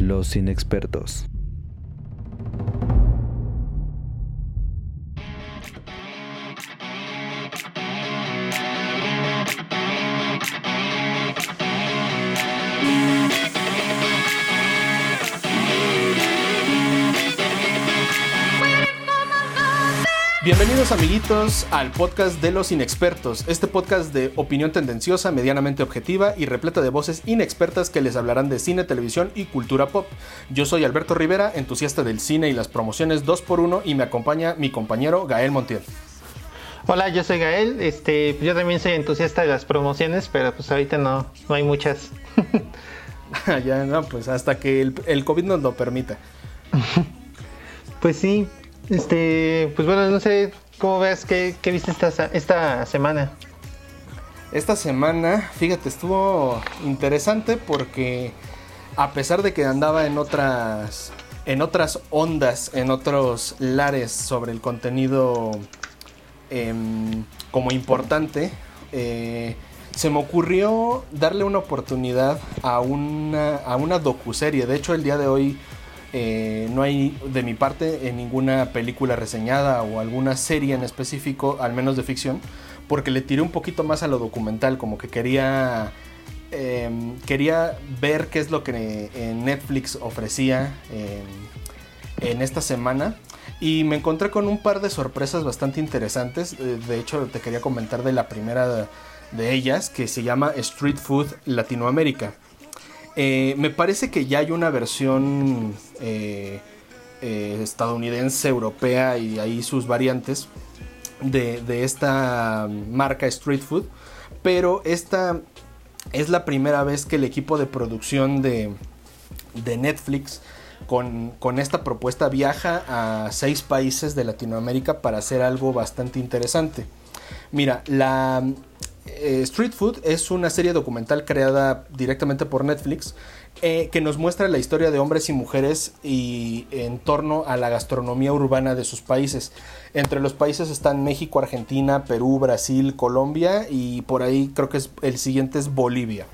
Los inexpertos. Bienvenidos amiguitos al podcast de los inexpertos, este podcast de opinión tendenciosa, medianamente objetiva y repleta de voces inexpertas que les hablarán de cine, televisión y cultura pop. Yo soy Alberto Rivera, entusiasta del cine y las promociones 2x1 y me acompaña mi compañero Gael Montiel. Hola, yo soy Gael, este, yo también soy entusiasta de las promociones, pero pues ahorita no, no hay muchas. ya no, pues hasta que el, el COVID nos lo permita. pues sí, este, pues bueno, no sé cómo ves, qué, viste esta, esta semana. Esta semana, fíjate, estuvo interesante porque a pesar de que andaba en otras en otras ondas, en otros lares sobre el contenido em, como importante, eh, se me ocurrió darle una oportunidad a una, a una docuserie. De hecho, el día de hoy eh, no hay de mi parte en ninguna película reseñada o alguna serie en específico, al menos de ficción, porque le tiré un poquito más a lo documental, como que quería, em, quería ver qué es lo que en Netflix ofrecía en esta semana. Y me encontré con un par de sorpresas bastante interesantes. Eh, de hecho, te quería comentar de la primera de ellas, que se llama Street Food Latinoamérica. Eh, me parece que ya hay una versión eh, eh, estadounidense, europea y ahí sus variantes de, esta marca Street Food. Pero esta es la primera vez que el equipo de producción de, Netflix con, con, esta propuesta viaja a seis países de Latinoamérica para hacer algo bastante interesante. Mira, la, eh, Street Food es una serie documental creada directamente por Netflix eh, que nos muestra la historia de hombres y mujeres y en torno a la gastronomía urbana de sus países. Entre los países están México, Argentina, Perú, Brasil, Colombia y por ahí creo que es, el siguiente es Bolivia.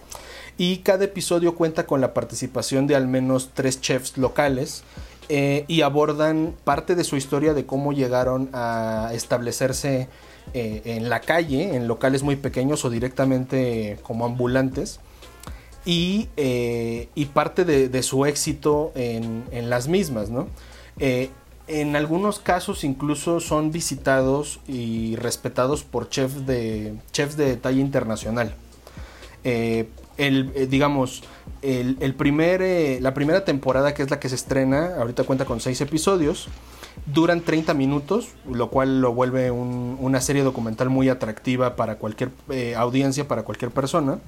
Y cada episodio cuenta con la participación de al menos tres chefs locales eh, y abordan parte de su historia de cómo llegaron a establecerse eh, en la calle, en locales muy pequeños o directamente como ambulantes. Y, eh, parte de, su éxito en, las mismas, eh, en algunos casos incluso son visitados y respetados por chefs de, chefs de talla internacional. el, digamos, el, primer, la primera temporada, que es la que se estrena, ahorita cuenta con seis episodios, duran 30 minutos, lo cual lo vuelve una serie documental muy atractiva para cualquier eh, audiencia, para cualquier persona.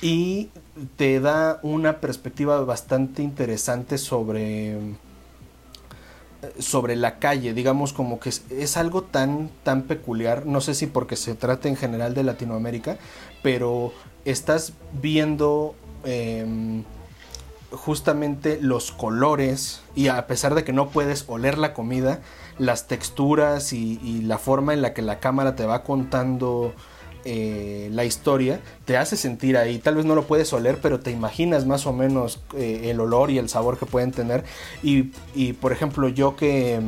Y te da una perspectiva bastante interesante sobre, sobre la calle. Digamos como que es, algo tan, tan peculiar. No sé si porque se trata en general de Latinoamérica, pero estás viendo... Em, justamente los colores y a pesar de que no puedes oler la comida, las texturas y, la forma en la que la cámara te va contando eh, la historia te hace sentir ahí. Tal vez no lo puedes oler, pero te imaginas más o menos eh, el olor y el sabor que pueden tener. Y, por ejemplo, yo que,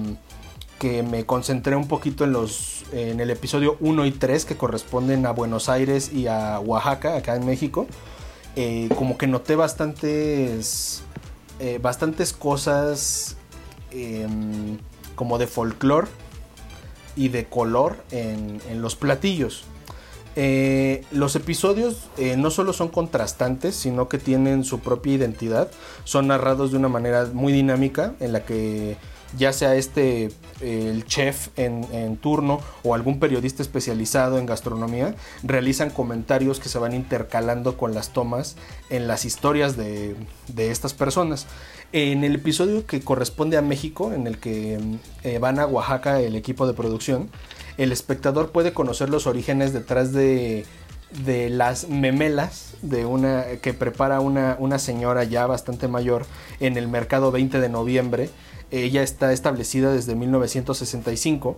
que, me concentré un poquito en, los, en el episodio 1 y 3 que corresponden a Buenos Aires y a Oaxaca, acá en México. Eh, como que noté bastantes, eh, bastantes cosas em, como de folclore y de color en, los platillos. Eh, los episodios no solo son contrastantes, sino que tienen su propia identidad. Son narrados de una manera muy dinámica en la que ya sea este el chef en, turno o algún periodista especializado en gastronomía, realizan comentarios que se van intercalando con las tomas en las historias de, estas personas. En el episodio que corresponde a México, en el que eh, van a Oaxaca el equipo de producción, el espectador puede conocer los orígenes detrás de, de las memelas de una que prepara una, una señora ya bastante mayor en el mercado 20 de noviembre ella está establecida desde 1965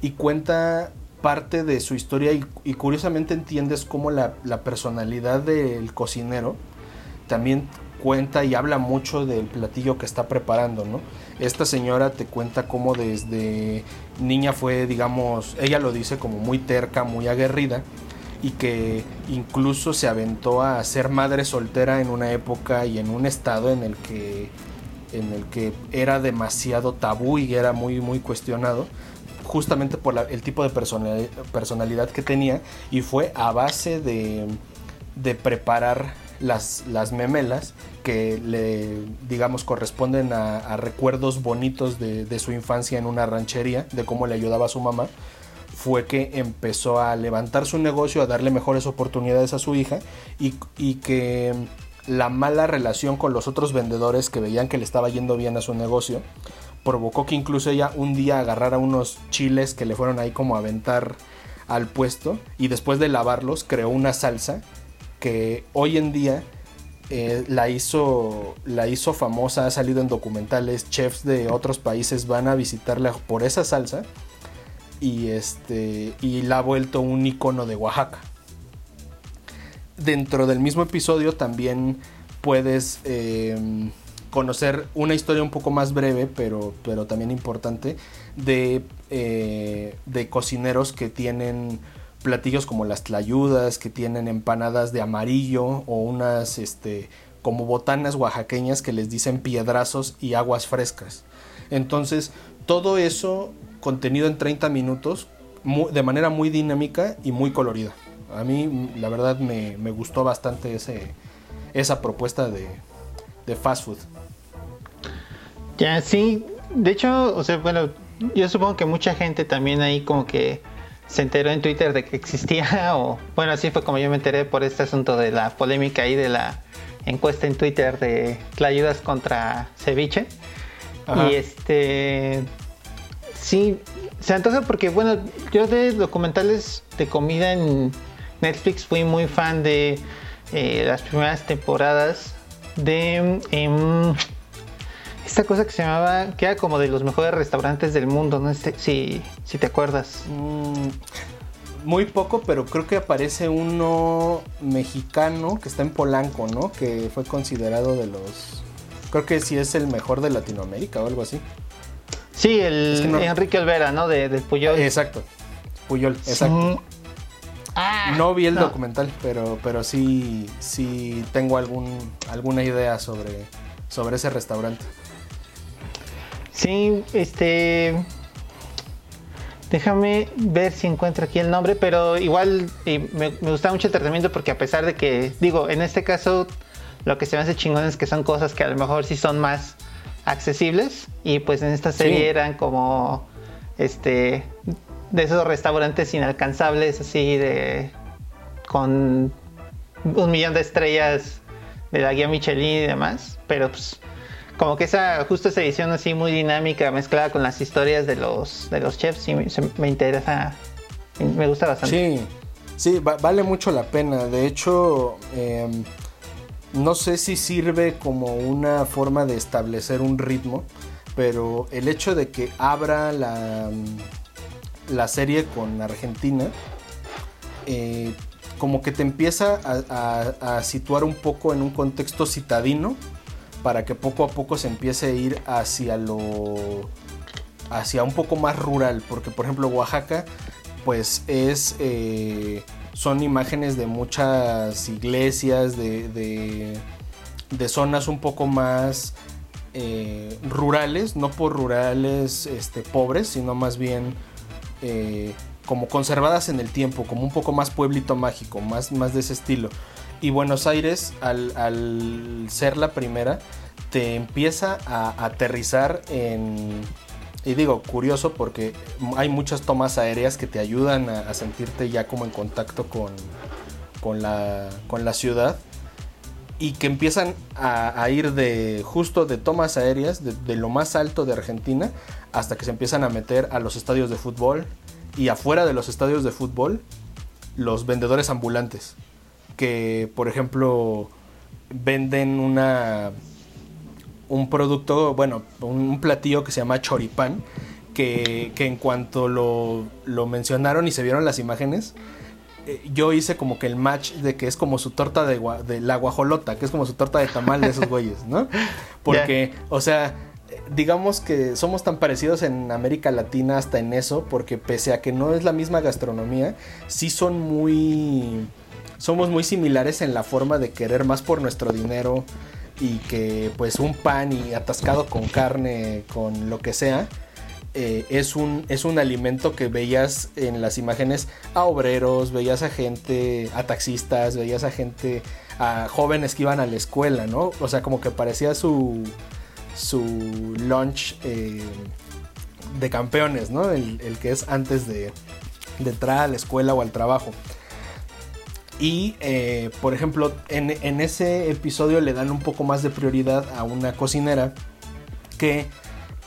y cuenta parte de su historia y, curiosamente entiendes cómo la, personalidad del cocinero también cuenta y habla mucho del platillo que está preparando, ¿no? Esta señora te cuenta cómo desde niña fue, digamos, ella lo dice como muy terca, muy aguerrida y que incluso se aventó a ser madre soltera en una época y en un estado en el que en el que era demasiado tabú y era muy muy cuestionado justamente por el tipo de personalidad que tenía y fue a base de, de preparar las, las, memelas que le, digamos, corresponden a, recuerdos bonitos de, de, su infancia en una ranchería, de cómo le ayudaba a su mamá, fue que empezó a levantar su negocio, a darle mejores oportunidades a su hija y, y que la mala relación con los otros vendedores que veían que le estaba yendo bien a su negocio, provocó que incluso ella un día agarrara unos chiles que le fueron ahí como a aventar al puesto y después de lavarlos creó una salsa que hoy en día eh, la, hizo, la hizo famosa, ha salido en documentales, chefs de otros países van a visitarla por esa salsa y, este, y la ha vuelto un icono de Oaxaca. Dentro del mismo episodio también puedes em, conocer una historia un poco más breve, pero, pero también importante, de, eh, de cocineros que tienen platillos como las tlayudas, que tienen empanadas de amarillo o unas este, como botanas oaxaqueñas que les dicen piedrazos y aguas frescas. Entonces, todo eso contenido en 30 minutos de manera muy dinámica y muy colorida. A mí, la verdad, me, gustó bastante ese, esa propuesta de, de fast food. Ya, sí. De hecho, o sea, bueno, yo supongo que mucha gente también ahí como que se enteró en Twitter de que existía, o bueno, así fue como yo me enteré por este asunto de la polémica ahí de la encuesta en Twitter de la ayudas contra ceviche. Y este, sí, se antoja porque, bueno, yo de documentales de comida en Netflix fui muy fan de eh, las primeras temporadas de... Em, esta cosa que se llamaba, que era como de los mejores restaurantes del mundo, no sé si, si te acuerdas. Mm, muy poco, pero creo que aparece uno mexicano que está en Polanco, ¿no? Que fue considerado de los... Creo que sí es el mejor de Latinoamérica o algo así. Sí, el Enrique Olvera, ¿no? De, Puyol. Exacto. Puyol, exacto. Ah, no vi el documental, pero, pero sí, sí tengo algún, alguna idea sobre, sobre ese restaurante. Sí, este. Déjame ver si encuentro aquí el nombre, pero igual me, gusta mucho el tratamiento porque a pesar de que, digo, en este caso lo que se me hace chingón es que son cosas que a lo mejor sí son más accesibles y pues en esta serie eran como, este, de esos restaurantes inalcanzables así de, con un millón de estrellas de la guía Michelin y demás, pero pues como que esa, justo esa edición así muy dinámica, mezclada con las historias de los, de los chefs, sí, me, interesa, me gusta bastante. Sí, sí, vale mucho la pena. De hecho, em, no sé si sirve como una forma de establecer un ritmo, pero el hecho de que abra la, la serie con Argentina, eh, como que te empieza a situar un poco en un contexto citadino para que poco a poco se empiece a ir hacia lo hacia un poco más rural porque por ejemplo Oaxaca pues es eh, son imágenes de muchas iglesias de, de, zonas un poco más eh, rurales no por rurales este, pobres sino más bien eh, como conservadas en el tiempo como un poco más pueblito mágico más, más de ese estilo. Y Buenos Aires, al, ser la primera, te empieza a aterrizar en... Y digo, curioso porque hay muchas tomas aéreas que te ayudan a, sentirte ya como en contacto con, con, la, con la ciudad y que empiezan a, ir de justo de tomas aéreas de, de, lo más alto de Argentina hasta que se empiezan a meter a los estadios de fútbol y afuera de los estadios de fútbol los vendedores ambulantes que, por ejemplo, venden una un producto, bueno, un platillo que se llama choripán, que, que en cuanto lo, lo, mencionaron y se vieron las imágenes, eh, yo hice como que el match de que es como su torta de, de la guajolota, que es como su torta de tamal de esos güeyes, ¿no? Porque, o sea, digamos que somos tan parecidos en América Latina hasta en eso, porque pese a que no es la misma gastronomía, sí son muy... Somos muy similares en la forma de querer más por nuestro dinero y que pues un pan y atascado con carne, con lo que sea, eh, es, un, es un alimento que veías en las imágenes a obreros, veías a gente, a taxistas, veías a gente, a jóvenes que iban a la escuela, ¿no? O sea, como que parecía su, su lunch eh, de campeones, ¿no? El, que es antes de, entrar a la escuela o al trabajo. Y, eh, por ejemplo, en, ese episodio le dan un poco más de prioridad a una cocinera que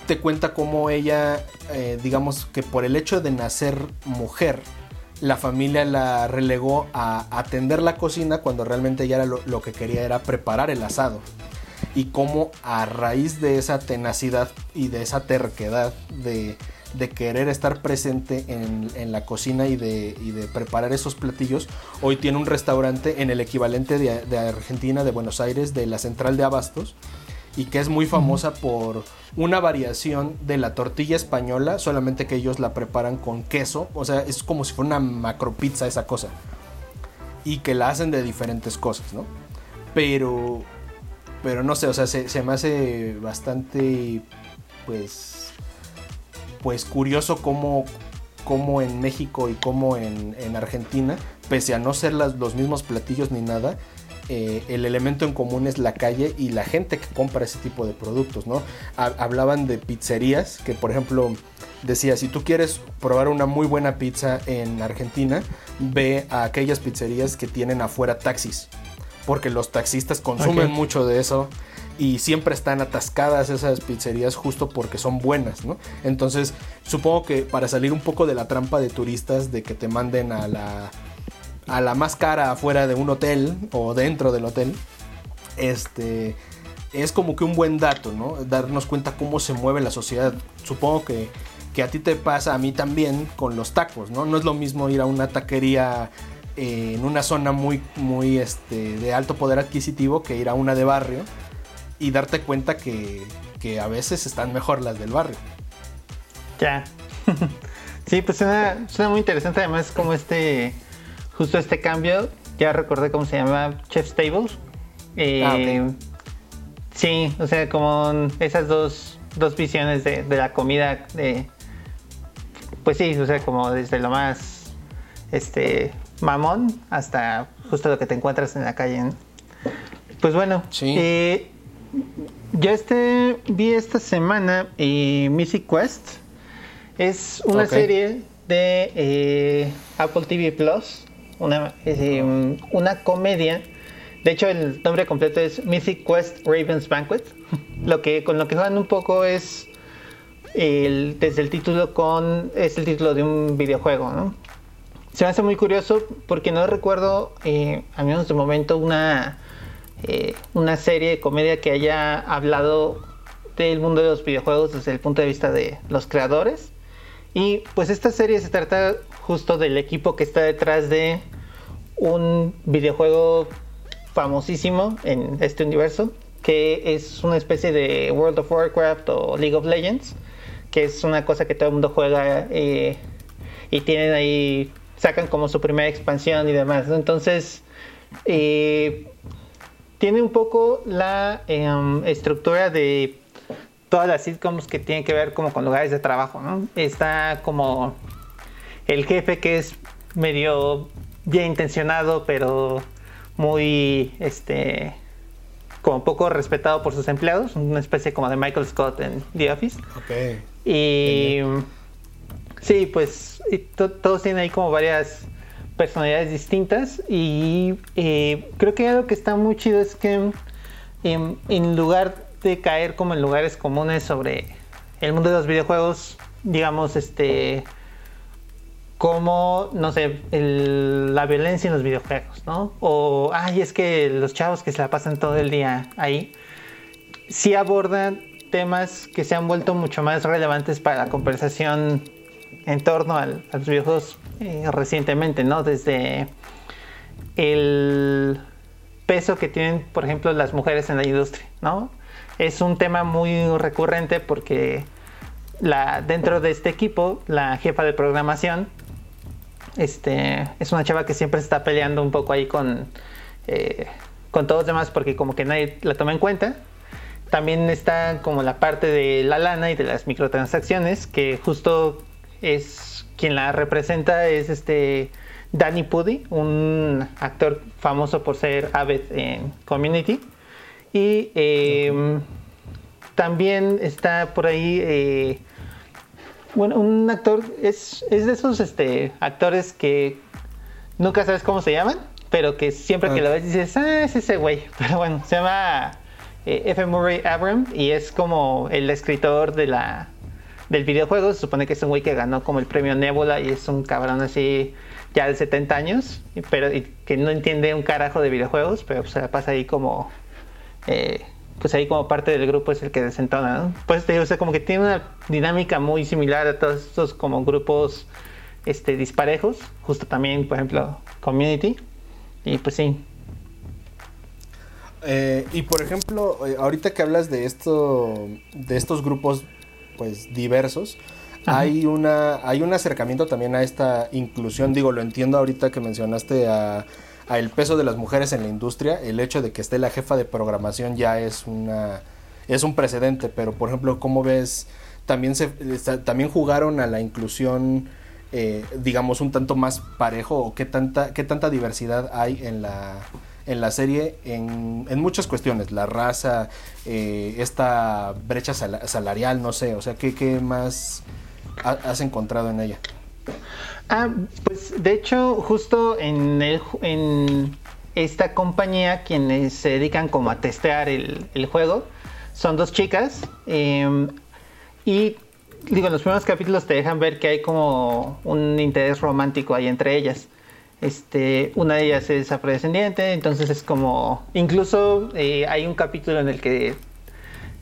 te cuenta cómo ella, eh, digamos que por el hecho de nacer mujer, la familia la relegó a atender la cocina cuando realmente ella lo, lo que quería era preparar el asado y cómo a raíz de esa tenacidad y de esa terquedad de, querer estar presente en, la cocina y de, de, preparar esos platillos, hoy tiene un restaurante en el equivalente de, Argentina, de Buenos Aires, de la central de Abastos, y que es muy famosa por una variación de la tortilla española, solamente que ellos la preparan con queso, o sea, es como si fuera una macro pizza esa cosa, y que la hacen de diferentes cosas, ¿no? Pero pero no sé, o sea, se, me hace bastante, pues, pues curioso cómo, cómo en México y cómo en, Argentina, pese a no ser los mismos platillos ni nada, eh, el elemento en común es la calle y la gente que compra ese tipo de productos, ¿no? hablaban de pizzerías, que por ejemplo decía, si tú quieres probar una muy buena pizza en Argentina, ve a aquellas pizzerías que tienen afuera taxis porque los taxistas consumen mucho de eso y siempre están atascadas esas pizzerías justo porque son buenas, ¿no? Entonces, supongo que para salir un poco de la trampa de turistas de que te manden a la a la más cara afuera de un hotel o dentro del hotel, este es como que un buen dato, ¿no? Darnos cuenta cómo se mueve la sociedad. Supongo que, que a ti te pasa, a mí también, con los tacos, ¿no? No es lo mismo ir a una taquería en una zona muy, muy este, de alto poder adquisitivo que ir a una de barrio y darte cuenta que, a veces están mejor las del barrio. Ya. sí, pues suena, muy interesante además como este, justo este cambio, ya recordé cómo se llama Chef's Tables. Eh, ah, sí, o sea, como esas dos, dos visiones de, de la comida, de, pues sí, o sea, como desde lo más este mamón hasta justo lo que te encuentras en la calle. Pues bueno, sí. Eh, yo este, vi esta semana eh, Mythic Quest. Es una serie de eh, Apple TV Plus, una, una comedia. De hecho, el nombre completo es Mythic Quest Raven's Banquet. Lo que, con lo que juegan un poco es el, desde el título con es el título de un videojuego, ¿no? Se me hace muy curioso porque no recuerdo, eh, al menos de momento, una, eh, una serie de comedia que haya hablado del mundo de los videojuegos desde el punto de vista de los creadores. Y pues esta serie se trata justo del equipo que está detrás de un videojuego famosísimo en este universo, que es una especie de World of Warcraft o League of Legends, que es una cosa que todo el mundo juega eh, y tienen ahí sacan como su primera expansión y demás. Entonces, eh, tiene un poco la em, estructura de todas las sitcoms que tienen que ver como con lugares de trabajo, ¿no? Está como el jefe que es medio bien intencionado, pero muy, este, como poco respetado por sus empleados, una especie como de Michael Scott en The Office. Ok. Y... Sí, pues todos tienen ahí como varias personalidades distintas y eh, creo que algo que está muy chido es que em, en lugar de caer como en lugares comunes sobre el mundo de los videojuegos, digamos, este, como, no sé, la violencia en los videojuegos, ¿no? O, ay, es que los chavos que se la pasan todo el día ahí, sí abordan temas que se han vuelto mucho más relevantes para la conversación en torno a los videojuegos eh, recientemente, ¿no? Desde el peso que tienen, por ejemplo, las mujeres en la industria, ¿no? Es un tema muy recurrente porque la, dentro de este equipo, la jefa de programación, este, es una chava que siempre está peleando un poco ahí con, eh, con todos los demás porque como que nadie la toma en cuenta. También está como la parte de la lana y de las microtransacciones, que justo es quien la representa, es este Danny Pudi, un actor famoso por ser Abbott en Community. Y em, también está por ahí, eh, bueno, un actor, es, es, de esos este, actores que nunca sabes cómo se llaman, pero que siempre que ah. lo ves dices, ah, es ese güey. Pero bueno, se llama eh, F. Murray Abram y es como el escritor de la, del videojuego. Se supone que es un güey que ganó como el premio Nebula y es un cabrón así ya de 70 años, pero que no entiende un carajo de videojuegos, pero se pasa ahí como eh, pues ahí como parte del grupo es el que desentona, ¿no? Pues te digo, o sea, como que tiene una dinámica muy similar a todos estos como grupos este, disparejos, justo también, por ejemplo, Community, y pues sí. Eh, y por ejemplo, eh, ahorita que hablas de esto, de estos grupos, pues diversos, hay una, hay un acercamiento también a esta inclusión. Digo, lo entiendo ahorita que mencionaste a el peso de las mujeres en la industria, el hecho de que esté la jefa de programación ya es una es un precedente, pero por ejemplo, ¿cómo ves? También se también jugaron a la inclusión eh, digamos un tanto más parejo o qué tanta qué tanta diversidad hay en la en la serie en, en muchas cuestiones, la raza, eh, esta brecha salarial, no sé, o sea, ¿qué, qué más has encontrado en ella? Ah, pues de hecho, justo en, el, en esta compañía, quienes se dedican como a testear el, juego, son dos chicas. Em, y digo, en los primeros capítulos te dejan ver que hay como un interés romántico ahí entre ellas. Este, una de ellas es afrodescendiente, entonces es como, incluso eh, hay un capítulo en el que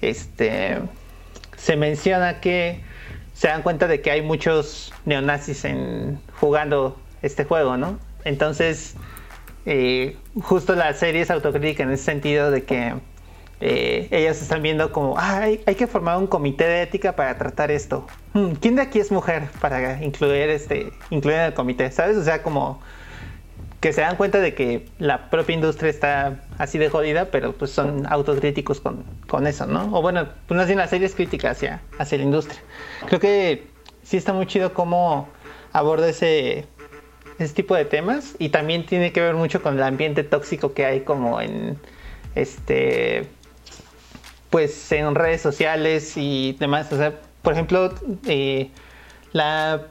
este, se menciona que se dan cuenta de que hay muchos neonazis en, jugando este juego, ¿no? Entonces, eh, justo la serie es autocrítica en ese sentido de que eh, ellas están viendo como, ah, hay, que formar un comité de ética para tratar esto. Hmm, ¿Quién de aquí es mujer para incluir este, incluir en el comité? ¿Sabes? O sea, como que se dan cuenta de que la propia industria está así de jodida, pero pues son autocríticos con, con eso, ¿no? O bueno, pues más bien la serie es crítica hacia, hacia la industria. Creo que sí está muy chido cómo aborda ese, ese tipo de temas y también tiene que ver mucho con el ambiente tóxico que hay como en este pues en redes sociales y demás. O sea, por ejemplo, eh, la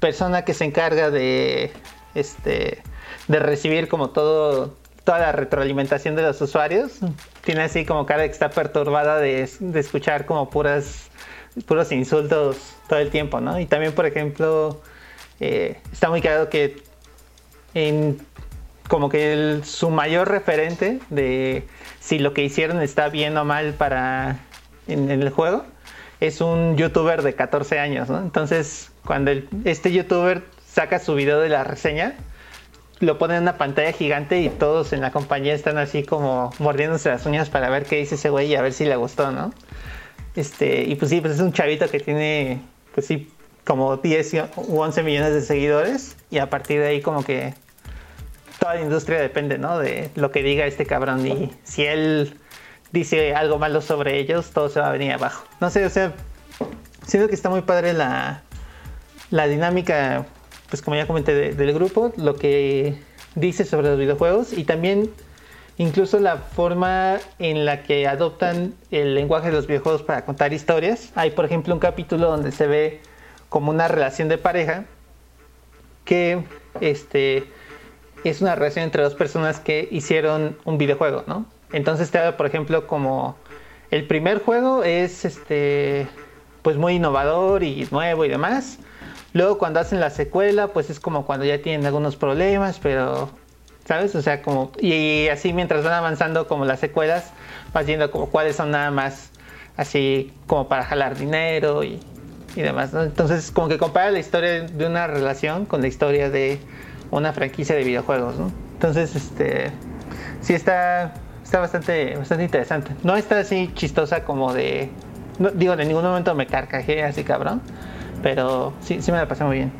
persona que se encarga de este de recibir como todo toda la retroalimentación de los usuarios. Tiene así como cara de que está perturbada de, escuchar como puras puros insultos todo el tiempo, ¿no? Y también, por ejemplo, eh, está muy claro que en, como que su mayor referente de si lo que hicieron está bien o mal para en, el juego es un youtuber de 14 años, ¿no? Entonces, cuando este youtuber saca su video de la reseña, lo ponen en una pantalla gigante y todos en la compañía están así como mordiéndose las uñas para ver qué dice ese güey y a ver si le gustó, ¿no? Este, y pues sí, pues es un chavito que tiene, pues sí, como 10 u 11 millones de seguidores y a partir de ahí como que toda la industria depende, ¿no? De lo que diga este cabrón y si él dice algo malo sobre ellos, todo se va a venir abajo. No sé, o sea, siento que está muy padre la, la dinámica pues como ya comenté del grupo, lo que dice sobre los videojuegos y también incluso la forma en la que adoptan el lenguaje de los videojuegos para contar historias. Hay por ejemplo un capítulo donde se ve como una relación de pareja que este es una relación entre dos personas que hicieron un videojuego, ¿no? Entonces te habla, por ejemplo, como el primer juego es este pues muy innovador y nuevo y demás. Luego cuando hacen la secuela, pues es como cuando ya tienen algunos problemas, pero, ¿sabes? O sea, como, y así mientras van avanzando como las secuelas, vas viendo como cuáles son nada más así como para jalar dinero y y demás, ¿no? Entonces, como que compara la historia de una relación con la historia de una franquicia de videojuegos, ¿no? Entonces, este, sí está, está bastante, bastante interesante. No está así chistosa como de, digo, en ningún momento me carcajé así cabrón, pero sí, sí me la pasé muy bien.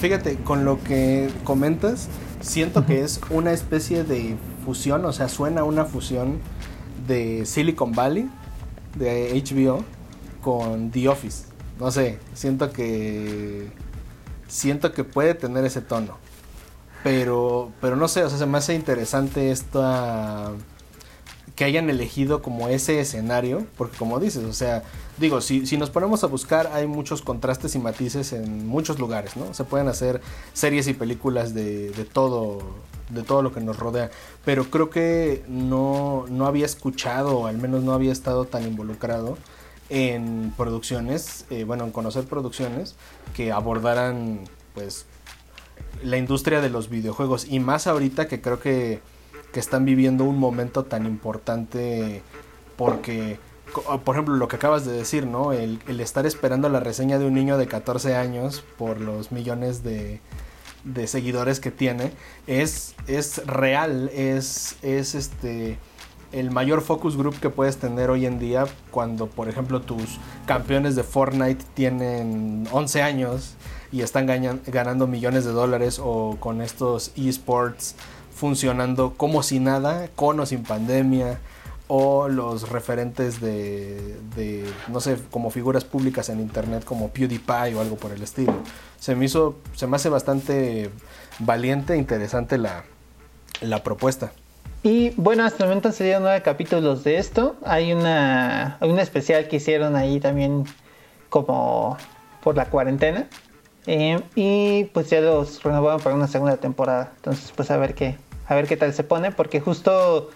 Fíjate, con lo que comentas, siento que es una especie de fusión, o sea, suena una fusión de Silicon Valley, de HBO, con The Office. No sé, siento que siento que puede tener ese tono. Pero pero no sé, o sea, se me hace interesante esta que hayan elegido como ese escenario, porque como dices, o sea, digo, si, si nos ponemos a buscar, hay muchos contrastes y matices en muchos lugares, ¿no? Se pueden hacer series y películas de, de todo, de todo lo que nos rodea, pero creo que no, no había escuchado, o al menos no había estado tan involucrado en producciones, eh, bueno, en conocer producciones que abordaran, pues, la industria de los videojuegos, y más ahorita que creo que que están viviendo un momento tan importante porque, por ejemplo, lo que acabas de decir, ¿no? El, estar esperando la reseña de un niño de 14 años por los millones de, de seguidores que tiene es, es real, es, es este el mayor focus group que puedes tener hoy en día cuando, por ejemplo, tus campeones de Fortnite tienen 11 años y están ganando millones de dólares o con estos esports funcionando como si nada, con o sin pandemia, o los referentes de, no sé, como figuras públicas en internet como PewDiePie o algo por el estilo. Se me hizo, se me hace bastante valiente e interesante la, la propuesta. Y bueno, hasta el momento han salido nueve capítulos de esto. Hay una, hay una especial que hicieron ahí también como por la cuarentena. Eh, y pues ya los renovaron para una segunda temporada. Entonces pues a ver qué, a ver qué tal se pone, porque justo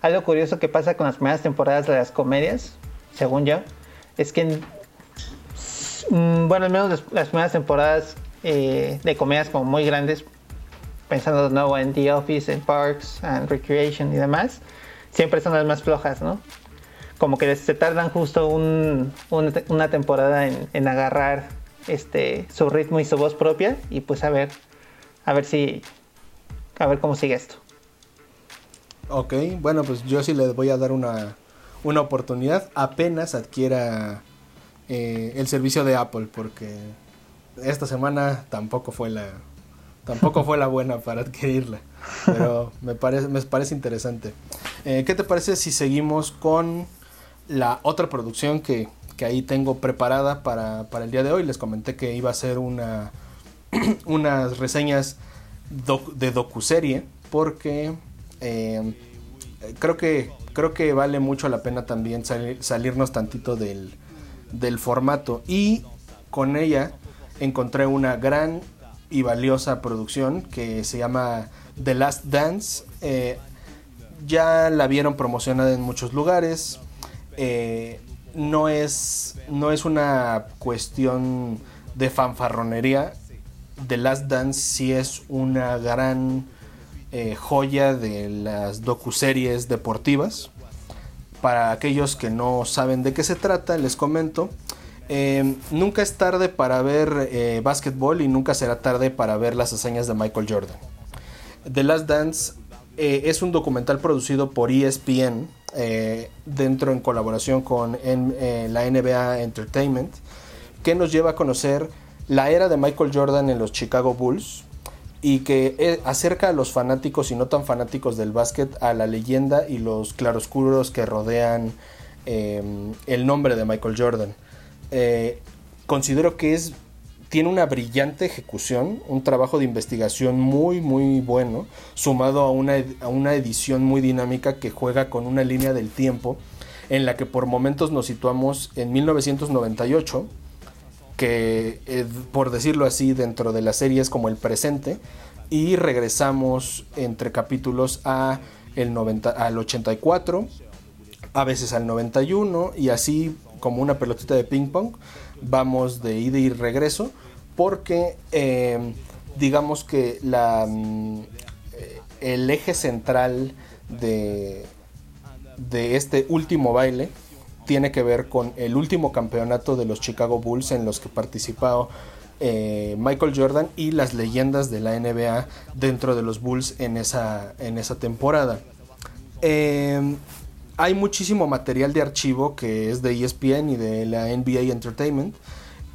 algo curioso que pasa con las primeras temporadas de las comedias, según yo, es que, mm, bueno, al menos las primeras temporadas eh, de comedias como muy grandes, pensando de nuevo en The Office, en Parks and Recreation y demás, siempre son las más flojas, ¿no? Como que se tardan justo una temporada en, en, agarrar este, su ritmo y su voz propia y pues a ver, a ver si a ver cómo sigue esto. Ok, bueno, pues yo sí le voy a dar una, una oportunidad apenas adquiera eh, el servicio de Apple, porque esta semana tampoco fue la tampoco fue la buena para adquirirla, pero me parece me parece interesante. Eh, ¿Qué te parece si seguimos con la otra producción que, que ahí tengo preparada para, para, el día de hoy? Les comenté que iba a ser una unas reseñas de docuserie porque eh, creo que creo que vale mucho la pena también salirnos tantito del, del formato. Y con ella encontré una gran y valiosa producción que se llama The Last Dance. Eh, ya la vieron promocionada en muchos lugares. Eh, no es no es una cuestión de fanfarronería The Last Dance sí es una gran eh, joya de las docuseries deportivas. Para aquellos que no saben de qué se trata, les comento. Eh, nunca es tarde para ver eh, básquetbol y nunca será tarde para ver las hazañas de Michael Jordan. The Last Dance es un documental producido por ESPN, dentro en colaboración con la NBA Entertainment, que nos lleva a conocer la era de Michael Jordan en los Chicago Bulls y que eh, acerca a los fanáticos y no tan fanáticos del básquet a la leyenda y los claroscuros que rodean em, el nombre de Michael Jordan. Eh, considero que es tiene una brillante ejecución, un trabajo de investigación muy muy bueno, sumado a una, a una edición muy dinámica que juega con una línea del tiempo en la que por momentos nos situamos en 1998 que eh, por decirlo así dentro de la serie es como el presente y regresamos entre capítulos a el 90, al 84 a veces al 91 y así como una pelotita de ping pong vamos de ida y regreso porque em, digamos que la mm, el eje central de, de este último baile tiene que ver con el último campeonato de los Chicago Bulls en los que participó eh, Michael Jordan y las leyendas de la NBA dentro de los Bulls en esa, en esa temporada. Eh, hay muchísimo material de archivo que es de ESPN y de la NBA Entertainment.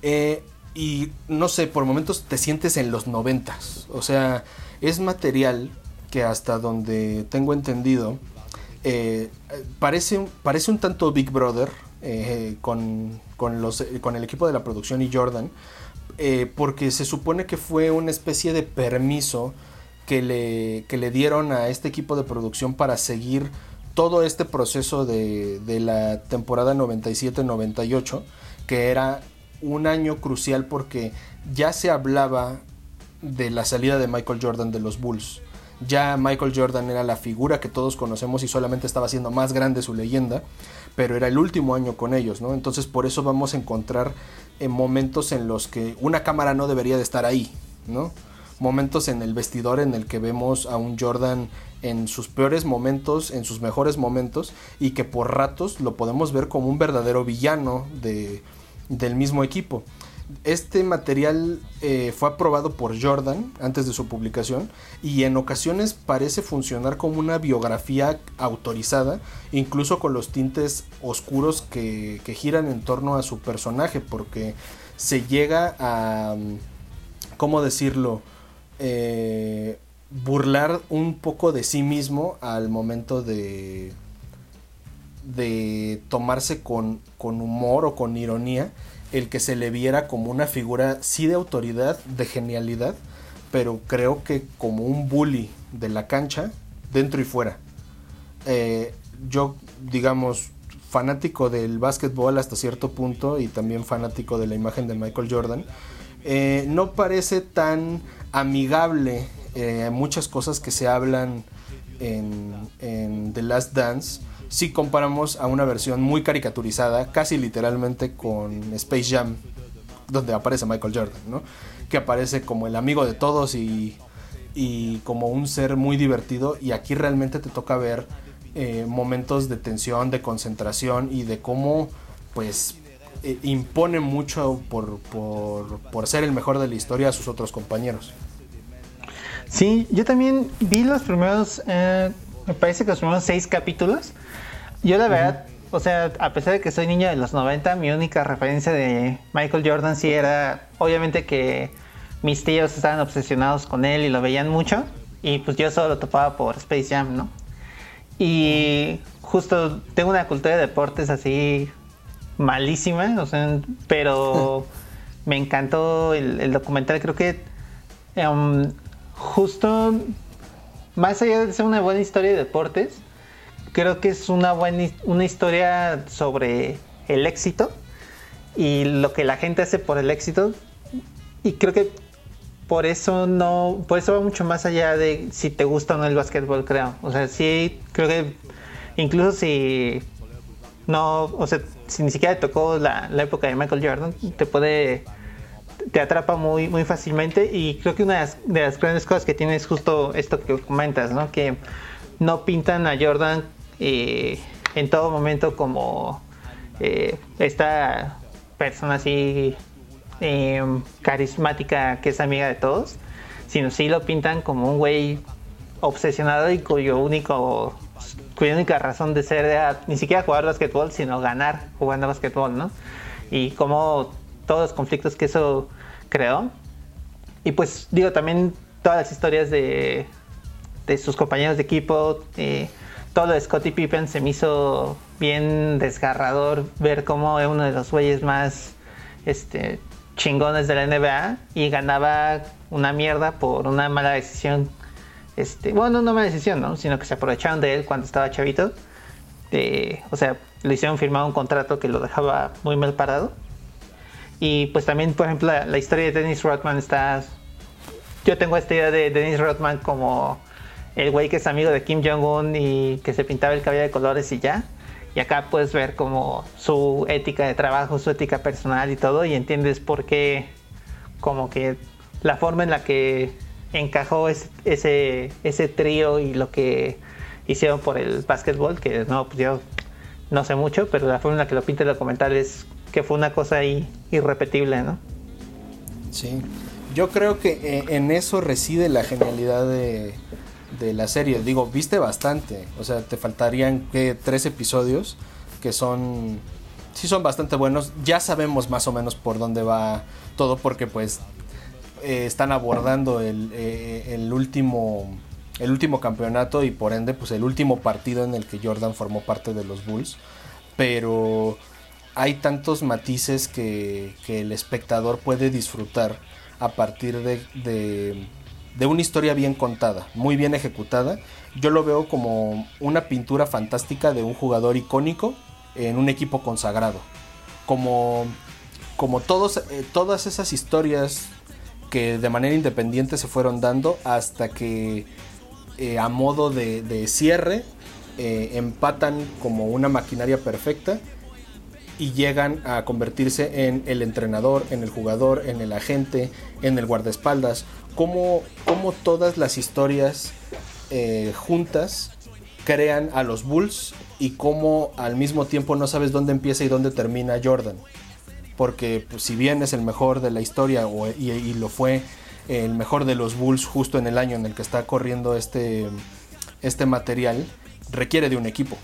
Eh, y no sé, por momentos te sientes en los noventas. O sea, es material que hasta donde tengo entendido, parece, parece un tanto Big Brother con, con, los, con el equipo de la producción y Jordan eh, porque se supone que fue una especie de permiso que le, le dieron a este equipo de producción para seguir todo este proceso de, de la temporada 97-98, que era un año crucial porque ya se hablaba de la salida de Michael Jordan de los Bulls. Ya Michael Jordan era la figura que todos conocemos y solamente estaba haciendo más grande su leyenda, pero era el último año con ellos, ¿no? Entonces por eso vamos a encontrar en momentos en los que una cámara no debería de estar ahí, ¿no? Momentos en el vestidor en el que vemos a un Jordan en sus peores momentos, en sus mejores momentos, y que por ratos lo podemos ver como un verdadero villano de, del mismo equipo. Este material eh, fue aprobado por Jordan antes de su publicación y en ocasiones parece funcionar como una biografía autorizada, incluso con los tintes oscuros que, giran en torno a su personaje, porque se llega a, ¿cómo decirlo? Eh, burlar un poco de sí mismo al momento de, de tomarse con, con humor o con ironía el que se le viera como una figura sí de autoridad, de genialidad, pero creo que como un bully de la cancha, dentro y fuera. Eh, yo, digamos, fanático del básquetbol hasta cierto punto y también fanático de la imagen de Michael Jordan, eh, no parece tan amigable eh, muchas cosas que se hablan en, en The Last Dance si comparamos a una versión muy caricaturizada, casi literalmente con Space Jam, donde aparece Michael Jordan, ¿no? Que aparece como el amigo de todos y, como un ser muy divertido. Y aquí realmente te toca ver eh, momentos de tensión, de concentración y de cómo, pues, eh, impone mucho por, por, ser el mejor de la historia a sus otros compañeros. Sí, yo también vi los primeros, eh, me parece que los primeros seis capítulos. Yo la verdad, o sea, a pesar de que soy niño de los 90, mi única referencia de Michael Jordan sí era, obviamente que mis tíos estaban obsesionados con él y lo veían mucho, y pues yo solo lo topaba por Space Jam, ¿no? Y justo tengo una cultura de deportes así malísima, o sea, pero me encantó el, documental, creo que em, justo más allá de ser una buena historia de deportes, creo que es una buena una historia sobre el éxito y lo que la gente hace por el éxito. Y creo que por eso no por eso va mucho más allá de si te gusta o no el básquetbol creo. O sea sí creo que incluso si no o sea si ni siquiera te tocó la, época de Michael Jordan te puede te atrapa muy muy fácilmente. Y creo que una de las, de las grandes cosas que tiene es justo esto que comentas no que no pintan a Jordan eh, en todo momento como eh, esta persona así em, carismática que es amiga de todos, sino sí lo pintan como un güey obsesionado y cuyo único cuya única razón de ser era ni siquiera jugar basquetbol, sino ganar jugando basquetbol, ¿no? Y como todos los conflictos que eso creó. Y pues digo, también todas las historias de, de sus compañeros de equipo, eh, todo lo de Scottie Pippen se me hizo bien desgarrador ver cómo uno de los güeyes más este, chingones de la NBA y ganaba una mierda por una mala decisión. Este, bueno, no mala decisión, ¿no? Sino que se aprovecharon de él cuando estaba chavito. o sea, le hicieron firmar un contrato que lo dejaba muy mal parado. Y pues también, por ejemplo, la, la historia de Dennis Rodman está... Yo tengo esta idea de Dennis Rodman como el güey que es amigo de Kim Jong-un y que se pintaba el cabello de colores y ya. Y acá puedes ver como su ética de trabajo, su ética personal y todo, y entiendes por qué, como que la forma en la que encajó ese, ese, trío y lo que hicieron por el básquetbol, que no, pues yo no sé mucho, pero la forma en la que lo pinta el documental es que fue una cosa ahí irrepetible, ¿no? Sí, yo creo que eh, en eso reside la genialidad de, de la serie. Digo, viste bastante, o sea, te faltarían tres episodios que son, sí son bastante buenos. Ya sabemos más o menos por dónde va todo porque pues eh, están abordando el, eh, el último el último campeonato y por ende pues el último partido en el que Jordan formó parte de los Bulls. Pero hay tantos matices que, que el espectador puede disfrutar a partir de, de, de, una historia bien contada, muy bien ejecutada. Yo lo veo como una pintura fantástica de un jugador icónico en un equipo consagrado. Como, como todos, eh, todas esas historias que de manera independiente se fueron dando hasta que eh, a modo de, cierre eh, empatan como una maquinaria perfecta y llegan a convertirse en el entrenador, en el jugador, en el agente, en el guardaespaldas. Como, como todas las historias eh, juntas crean a los Bulls y cómo al mismo tiempo no sabes dónde empieza y dónde termina Jordan. Porque pues, si bien es el mejor de la historia o, y, y, lo fue el mejor de los Bulls justo en el año en el que está corriendo este, este material, requiere de un equipo.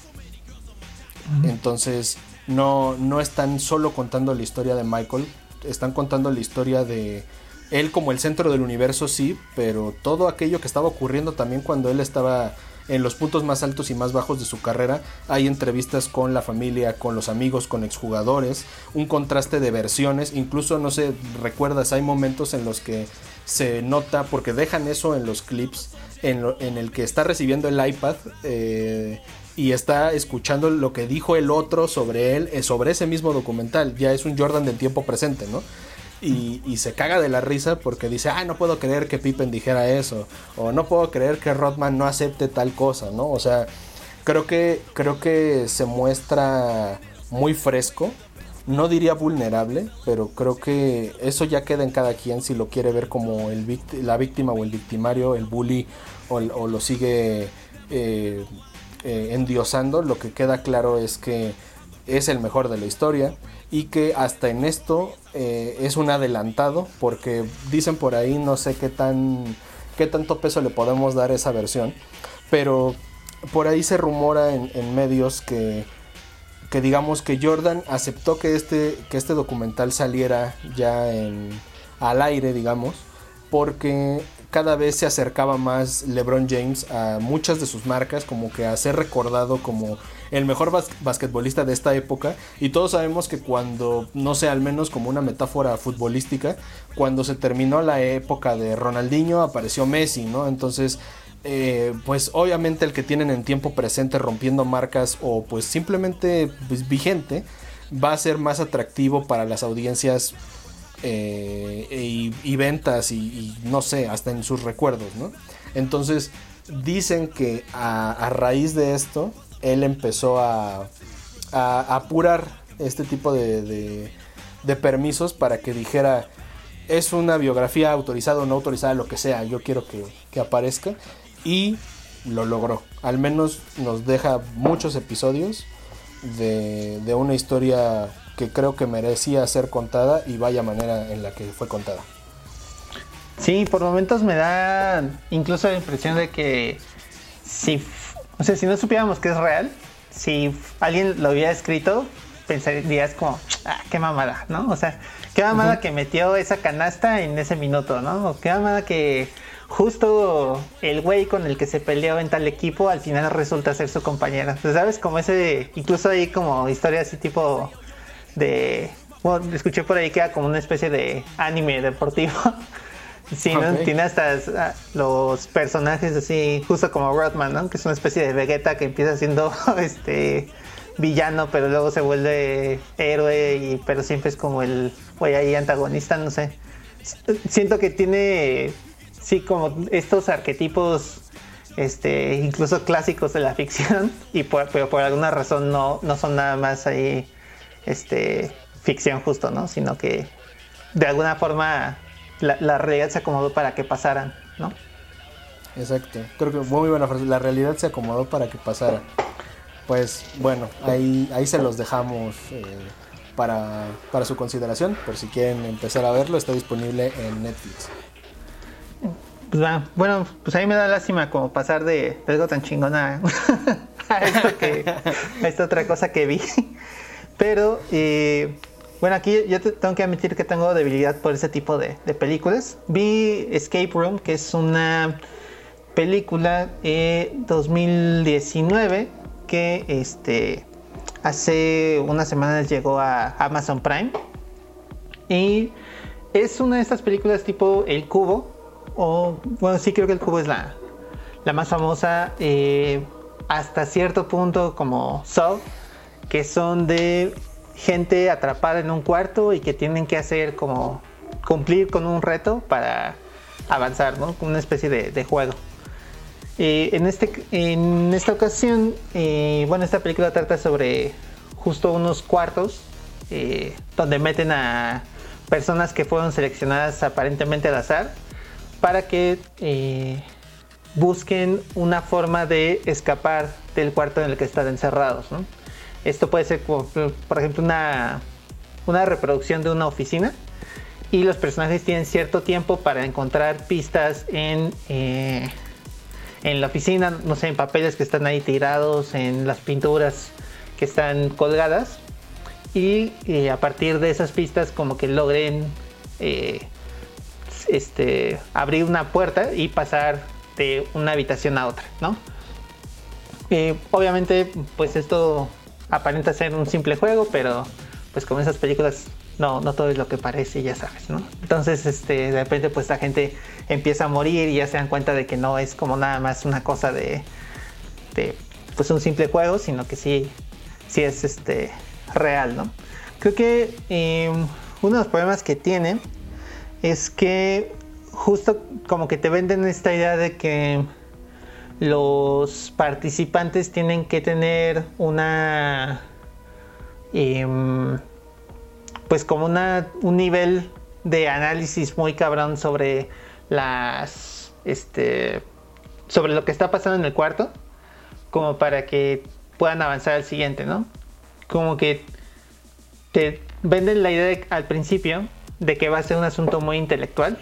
Entonces no, no están solo contando la historia de Michael, están contando la historia de él como el centro del universo, sí, pero todo aquello que estaba ocurriendo también cuando él estaba en los puntos más altos y más bajos de su carrera. Hay entrevistas con la familia, con los amigos, con exjugadores, un contraste de versiones. Incluso, no sé, recuerdas, hay momentos en los que se nota, porque dejan eso en los clips, en, lo, en el que está recibiendo el iPad. Eh, y está escuchando lo que dijo el otro sobre él, eh, sobre ese mismo documental. Ya es un Jordan del tiempo presente, ¿no? Y, y, se caga de la risa porque dice, ah, no puedo creer que Pippen dijera eso, o no puedo creer que Rodman no acepte tal cosa, ¿no? O sea, creo que, creo que se muestra muy fresco, no diría vulnerable, pero creo que eso ya queda en cada quien si lo quiere ver como el la víctima o el victimario, el bully, o, o lo sigue eh, eh, endiosando, lo que queda claro es que es el mejor de la historia y que hasta en esto eh, es un adelantado porque dicen por ahí no sé qué tan qué tanto peso le podemos dar a esa versión pero por ahí se rumora en, medios que que digamos que Jordan aceptó que este que este documental saliera ya al aire digamos porque cada vez se acercaba más LeBron James a muchas de sus marcas, como que a ser recordado como el mejor bas basquetbolista de esta época. Y todos sabemos que cuando, no sé, al menos como una metáfora futbolística, cuando se terminó la época de Ronaldinho, apareció Messi, ¿no? Entonces, eh, pues obviamente el que tienen en tiempo presente rompiendo marcas o pues simplemente pues, vigente, va a ser más atractivo para las audiencias eh, y, ventas y, no sé, hasta en sus recuerdos. Entonces dicen que a, raíz de esto, él empezó a, apurar este tipo de, de, permisos para que dijera, es una biografía autorizada o no autorizada, lo que sea, yo quiero que, aparezca. Y lo logró. Al menos nos deja muchos episodios de una historia que creo que merecía ser contada y vaya manera en la que fue contada. Sí, por momentos me da incluso la impresión de que si, o sea, si no supiéramos que es real, si alguien lo hubiera escrito, pensarías como, ah, qué mamada, ¿no? O sea, qué mamada uh -huh. que metió esa canasta en ese minuto, ¿no? O qué mamada que justo el güey con el que se peleó en tal equipo al final resulta ser su compañera. O sea, ¿Sabes? Como ese, incluso hay como historias así tipo de. Bueno, escuché por ahí que era como una especie de anime deportivo. sí, ¿no? Okay. Tiene hasta uh, los personajes así, justo como Rodman, ¿no? Que es una especie de Vegeta que empieza siendo este villano, pero luego se vuelve héroe, y, pero siempre es como el güey ahí antagonista, no sé. Siento que tiene, sí, como estos arquetipos, este, incluso clásicos de la ficción, y por, pero por alguna razón no, no son nada más ahí este, ficción justo, ¿no? Sino que de alguna forma la, la, realidad se acomodó para que pasaran, ¿no? Exacto. Creo que muy buena frase. La realidad se acomodó para que pasara. pues bueno, ahí, ahí se los dejamos eh, para, para su consideración, por si quieren empezar a verlo, está disponible en Netflix. Pues bueno, pues a mí me da lástima como pasar de, algo tan chingona a, esto que, a esta otra cosa que vi. Pero eh, bueno, aquí yo tengo que admitir que tengo debilidad por ese tipo de, películas. Vi Escape Room, que es una película eh, 2019 que este hace unas semanas llegó a Amazon Prime y es una de estas películas tipo El Cubo o bueno sí creo que El Cubo es la, la más famosa eh, hasta cierto punto como Saw que son de gente atrapada en un cuarto y que tienen que hacer como cumplir con un reto para avanzar, ¿no? Una especie de juego. Eh, en, este, en esta ocasión, eh, bueno, esta película trata sobre justo unos cuartos eh, donde meten a personas que fueron seleccionadas aparentemente al azar para que busquen una forma de escapar del cuarto en el que están encerrados. Esto puede ser, por ejemplo, una, una reproducción de una oficina y los personajes tienen cierto tiempo para encontrar pistas en en la oficina, no sé, en papeles que están ahí tirados, en las pinturas que están colgadas. Y eh, a partir de esas pistas como que logren eh, este, abrir una puerta y pasar de una habitación a otra, ¿no? Eh, obviamente, pues esto aparenta ser un simple juego, pero pues como esas películas no, no todo es lo que parece, ya sabes, ¿no? Entonces, este, de repente, pues la gente empieza a morir y ya se dan cuenta de que no es como nada más una cosa de, pues un simple juego, sino que sí, sí es este, real, ¿no? Creo que em, uno de los problemas que tiene es que justo como que te venden esta idea de que los participantes tienen que tener una... Em, pues como una, un nivel de análisis muy cabrón sobre las este sobre lo que está pasando en el cuarto como para que puedan avanzar al siguiente, ¿no? Como que te venden la idea al principio de que va a ser un asunto muy intelectual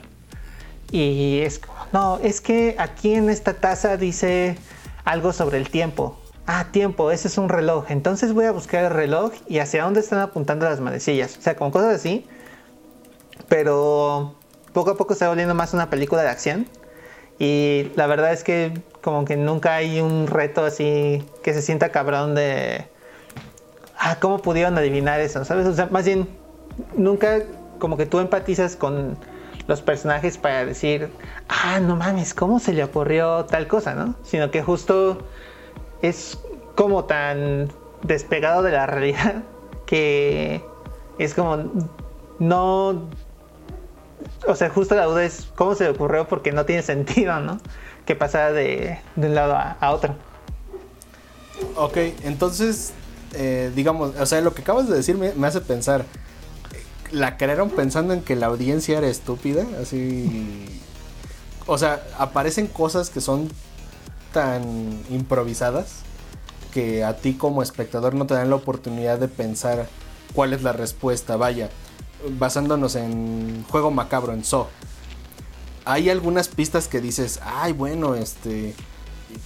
y es no, es que aquí en esta taza dice algo sobre el tiempo ah, tiempo, ese es un reloj. Entonces voy a buscar el reloj y hacia dónde están apuntando las manecillas. O sea, como cosas así. Pero poco a poco se va volviendo más una película de acción. Y la verdad es que como que nunca hay un reto así que se sienta cabrón de... Ah, ¿cómo pudieron adivinar eso? ¿Sabes? O sea, más bien, nunca como que tú empatizas con los personajes para decir, ah, no mames, ¿cómo se le ocurrió tal cosa, no? Sino que justo es como tan despegado de la realidad que es como no o sea justo la duda es cómo se le ocurrió porque no tiene sentido no que pasara de, un lado a, otro ok entonces eh, digamos o sea lo que acabas de decir me, hace pensar la crearon pensando en que la audiencia era estúpida así o sea aparecen cosas que son tan improvisadas que a ti como espectador no te dan la oportunidad de pensar cuál es la respuesta. Vaya, basándonos en juego macabro, en So. Hay algunas pistas que dices, ay, bueno, este,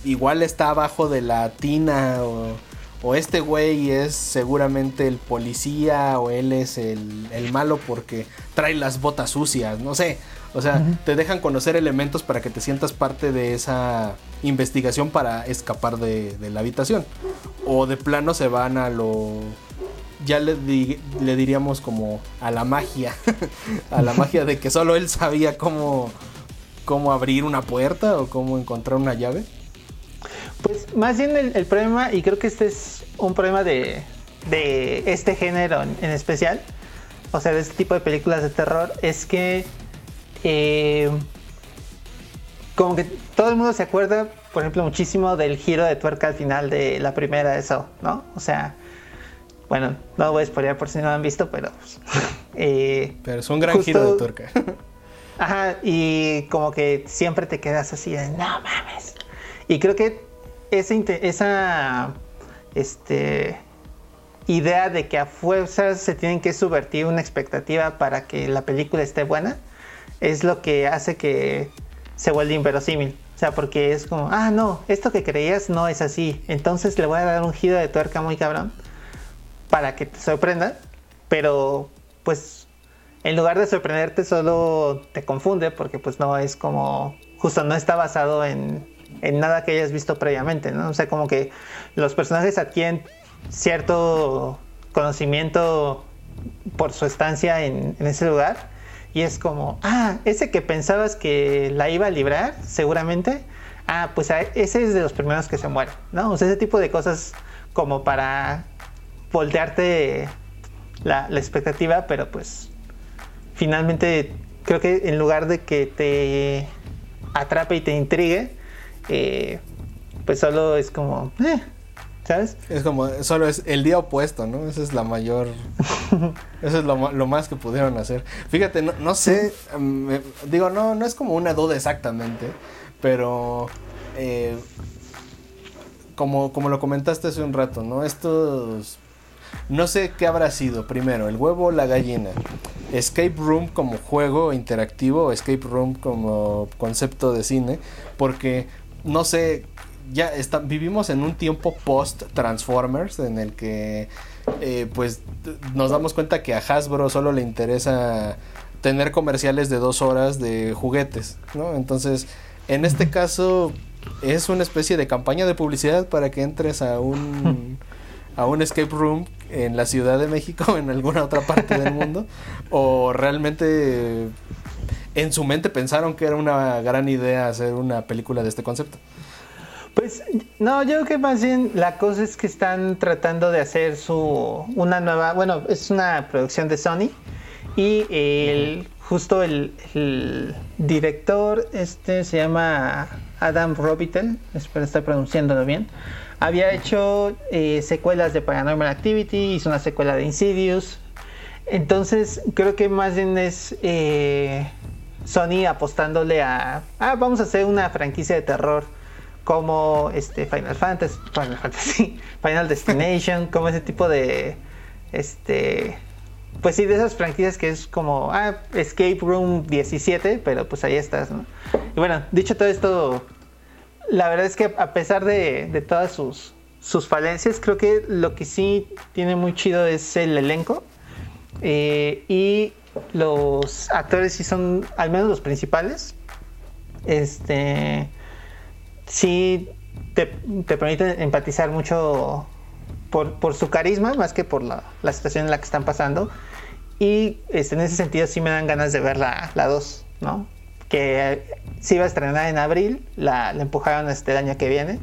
igual está abajo de la tina o, o este güey es seguramente el policía o él es el, el malo porque trae las botas sucias, no sé. O sea, te dejan conocer elementos para que te sientas parte de esa investigación para escapar de, la habitación. O de plano se van a lo... Ya le, le diríamos como a la magia. a la magia de que solo él sabía cómo, cómo abrir una puerta o cómo encontrar una llave. Pues más bien el, problema, y creo que este es un problema de, de este género en especial, o sea, de este tipo de películas de terror, es que eh, como que todo el mundo se acuerda, por ejemplo, muchísimo del giro de tuerca al final de la primera de eso, ¿no? O sea, bueno, no lo voy a spoilear por si no lo han visto, pero... Eh, pero es un gran giro de tuerca. ajá, y como que siempre te quedas así de, no mames. Y creo que esa, este idea de que a fuerzas se tienen que subvertir una expectativa para que la película esté buena, es lo que hace que se vuelva inverosímil. O sea, porque es como, ah, no, esto que creías no es así. Entonces le voy a dar un giro de tuerca muy cabrón para que te sorprenda. Pero, pues, en lugar de sorprenderte, solo te confunde porque, pues, no es como, justo no está basado en, en nada que hayas visto previamente, ¿no? O sea, como que los personajes adquieren cierto conocimiento por su estancia en, ese lugar y es como, ah, ese que pensabas que la iba a librar, seguramente, ah, pues ese es de los primeros que se muere, ¿no? O sea, ese tipo de cosas como para voltearte la, expectativa, pero pues finalmente creo que en lugar de que te atrape y te intrigue, eh, pues solo es como, eh, es como, solo es el día opuesto, ¿no? Esa es la mayor... Eso es lo, más que pudieron hacer. Fíjate, no, sé, digo, no, no es como una duda exactamente, pero... Eh, como, como lo comentaste hace un rato, ¿no? Estos... No sé qué habrá sido primero, el huevo o la gallina. Escape Room como juego interactivo, Escape Room como concepto de cine, porque no sé ya está, vivimos en un tiempo post Transformers en el que eh, pues nos damos cuenta que a Hasbro solo le interesa tener comerciales de dos horas de juguetes, ¿no? Entonces, en este caso es una especie de campaña de publicidad para que entres a un a un escape room en la Ciudad de México o en alguna otra parte del mundo o realmente en su mente pensaron que era una gran idea hacer una película de este concepto. Pues no, yo creo que más bien la cosa es que están tratando de hacer su una nueva, bueno, es una producción de Sony y justo el, director este se llama Adam Robitel, espero estar pronunciándolo bien. Había hecho eh, secuelas de Paranormal Activity, hizo una secuela de Insidious. Entonces creo que más bien es eh, Sony apostándole a, ah, vamos a hacer una franquicia de terror como este Final Fantasy, Final Fantasy, Final Destination, como ese tipo de este pues sí, de esas franquicias que es como ah, Escape Room 17, pero pues ahí estás, ¿no? Y bueno, dicho todo esto, la verdad es que a pesar de, todas sus, sus falencias, creo que lo que sí tiene muy chido es el elenco. Eh, y los actores sí son, al menos los principales, este sí te, permite empatizar mucho por, su carisma, más que por la, situación en la que están pasando. Y este, en ese sentido sí me dan ganas de ver la 2, ¿no? Que se iba a estrenar en abril, la, empujaron este el año que viene.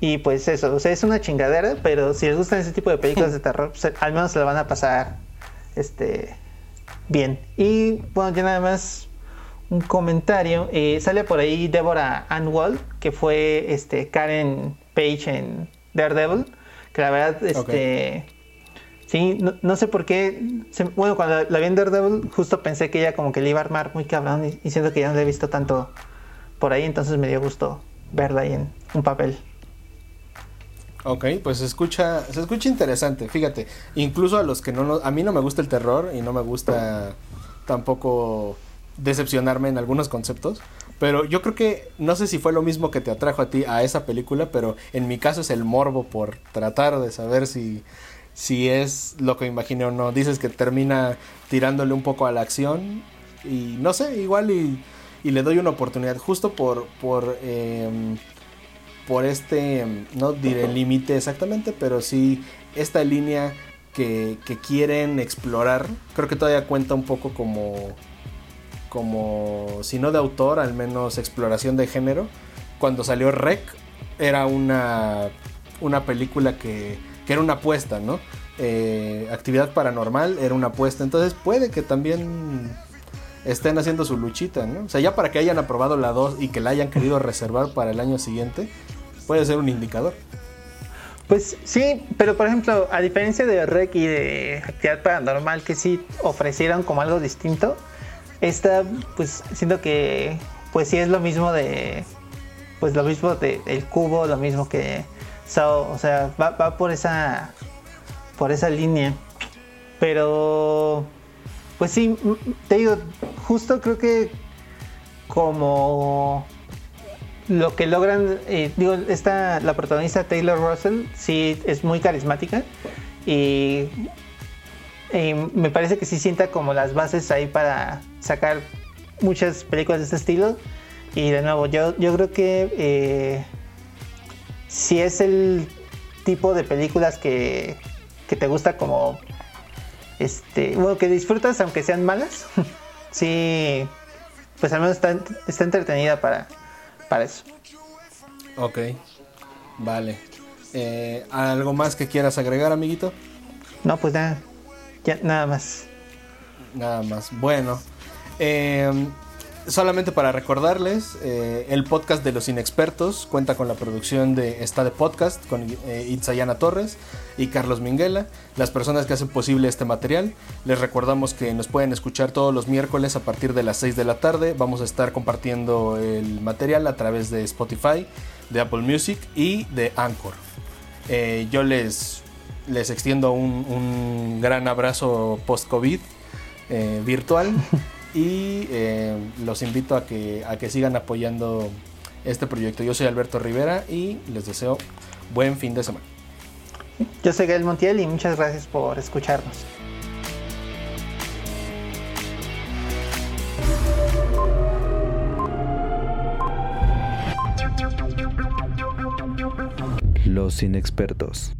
Y pues eso, o sea, es una chingadera, pero si les gustan ese tipo de películas de terror, pues, al menos se la van a pasar este, bien. Y bueno, ya nada más un comentario. Eh, sale por ahí Deborah Anwall, que fue este, Karen Page en Daredevil. Que la verdad, este. Sí, no, sé por qué. bueno, cuando la vi en Daredevil, justo pensé que ella como que le iba a armar muy cabrón. Y, siento que ya no la he visto tanto por ahí, entonces me dio gusto verla ahí en un papel. Ok, pues se escucha, se escucha interesante, fíjate, incluso a los que no, a mí no me gusta el terror y no me gusta tampoco decepcionarme en algunos conceptos. Pero yo creo que no sé si fue lo mismo que te atrajo a ti a esa película, pero en mi caso es el morbo por tratar de saber si, si es lo que imaginé o no. Dices que termina tirándole un poco a la acción y no sé, igual y, le doy una oportunidad justo por, por, em, por este, no diré límite exactamente, pero sí esta línea que, que quieren explorar. Creo que todavía cuenta un poco como como, si no de autor, al menos exploración de género. Cuando salió Rec, era una, una película que, que era una apuesta, ¿no? Eh, actividad paranormal era una apuesta, entonces puede que también estén haciendo su luchita, ¿no? O sea, ya para que hayan aprobado la 2 y que la hayan querido reservar para el año siguiente, puede ser un indicador. Pues sí, pero por ejemplo, a diferencia de Rec y de Actividad Paranormal, que sí ofrecieron como algo distinto, esta, pues siento que, pues sí es lo mismo de, pues lo mismo de, del cubo, lo mismo que o sea, va, va por esa por esa línea. Pero pues sí, te digo, justo creo que como lo que logran, eh, digo, esta, la protagonista Taylor Russell sí es muy carismática y, me parece que sí sienta como las bases ahí para sacar muchas películas de este estilo. Y de nuevo, yo, yo creo que eh, si es el tipo de películas que, que te gusta como este bueno que disfrutas aunque sean malas sí pues al menos está, está entretenida para para eso. Ok, vale. Eh, ¿Algo más que quieras agregar, amiguito? No, pues nada, ya, nada más. Nada más. Bueno, eh, solamente para recordarles, eh, el podcast de los inexpertos cuenta con la producción de Esta de Podcast con eh, Itzayana Torres y Carlos Minguela, las personas que hacen posible este material. Les recordamos que nos pueden escuchar todos los miércoles a partir de las 6 de la tarde. Vamos a estar compartiendo el material a través de Spotify, de Apple Music y de Anchor. Eh, yo les, les extiendo un, un gran abrazo post-COVID virtual. y eh, los invito a que, a que sigan apoyando este proyecto. Yo soy Alberto Rivera y les deseo buen fin de semana. Yo soy Gael Montiel y muchas gracias por escucharnos. Los inexpertos.